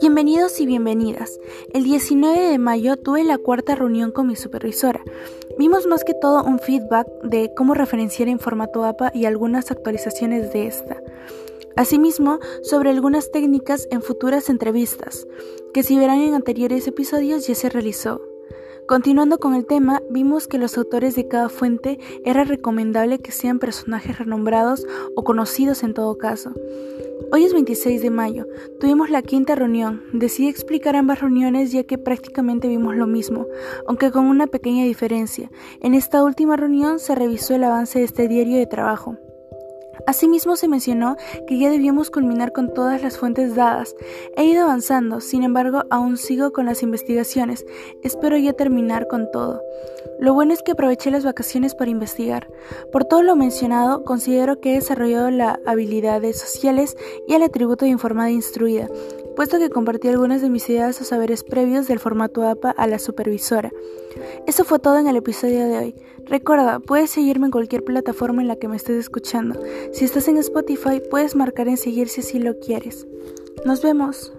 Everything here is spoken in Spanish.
Bienvenidos y bienvenidas. El 19 de mayo tuve la cuarta reunión con mi supervisora. Vimos más que todo un feedback de cómo referenciar en formato APA y algunas actualizaciones de esta. Asimismo, sobre algunas técnicas en futuras entrevistas, que si verán en anteriores episodios ya se realizó. Continuando con el tema, vimos que los autores de cada fuente era recomendable que sean personajes renombrados o conocidos en todo caso. Hoy es 26 de mayo, tuvimos la quinta reunión. Decidí explicar ambas reuniones ya que prácticamente vimos lo mismo, aunque con una pequeña diferencia. En esta última reunión se revisó el avance de este diario de trabajo. Asimismo se mencionó que ya debíamos culminar con todas las fuentes dadas. He ido avanzando, sin embargo aún sigo con las investigaciones. Espero ya terminar con todo. Lo bueno es que aproveché las vacaciones para investigar. Por todo lo mencionado, considero que he desarrollado las habilidades sociales y el atributo de informada e instruida, puesto que compartí algunas de mis ideas o saberes previos del formato APA a la supervisora. Eso fue todo en el episodio de hoy. Recuerda, puedes seguirme en cualquier plataforma en la que me estés escuchando. Si estás en Spotify, puedes marcar en seguir si así lo quieres. Nos vemos.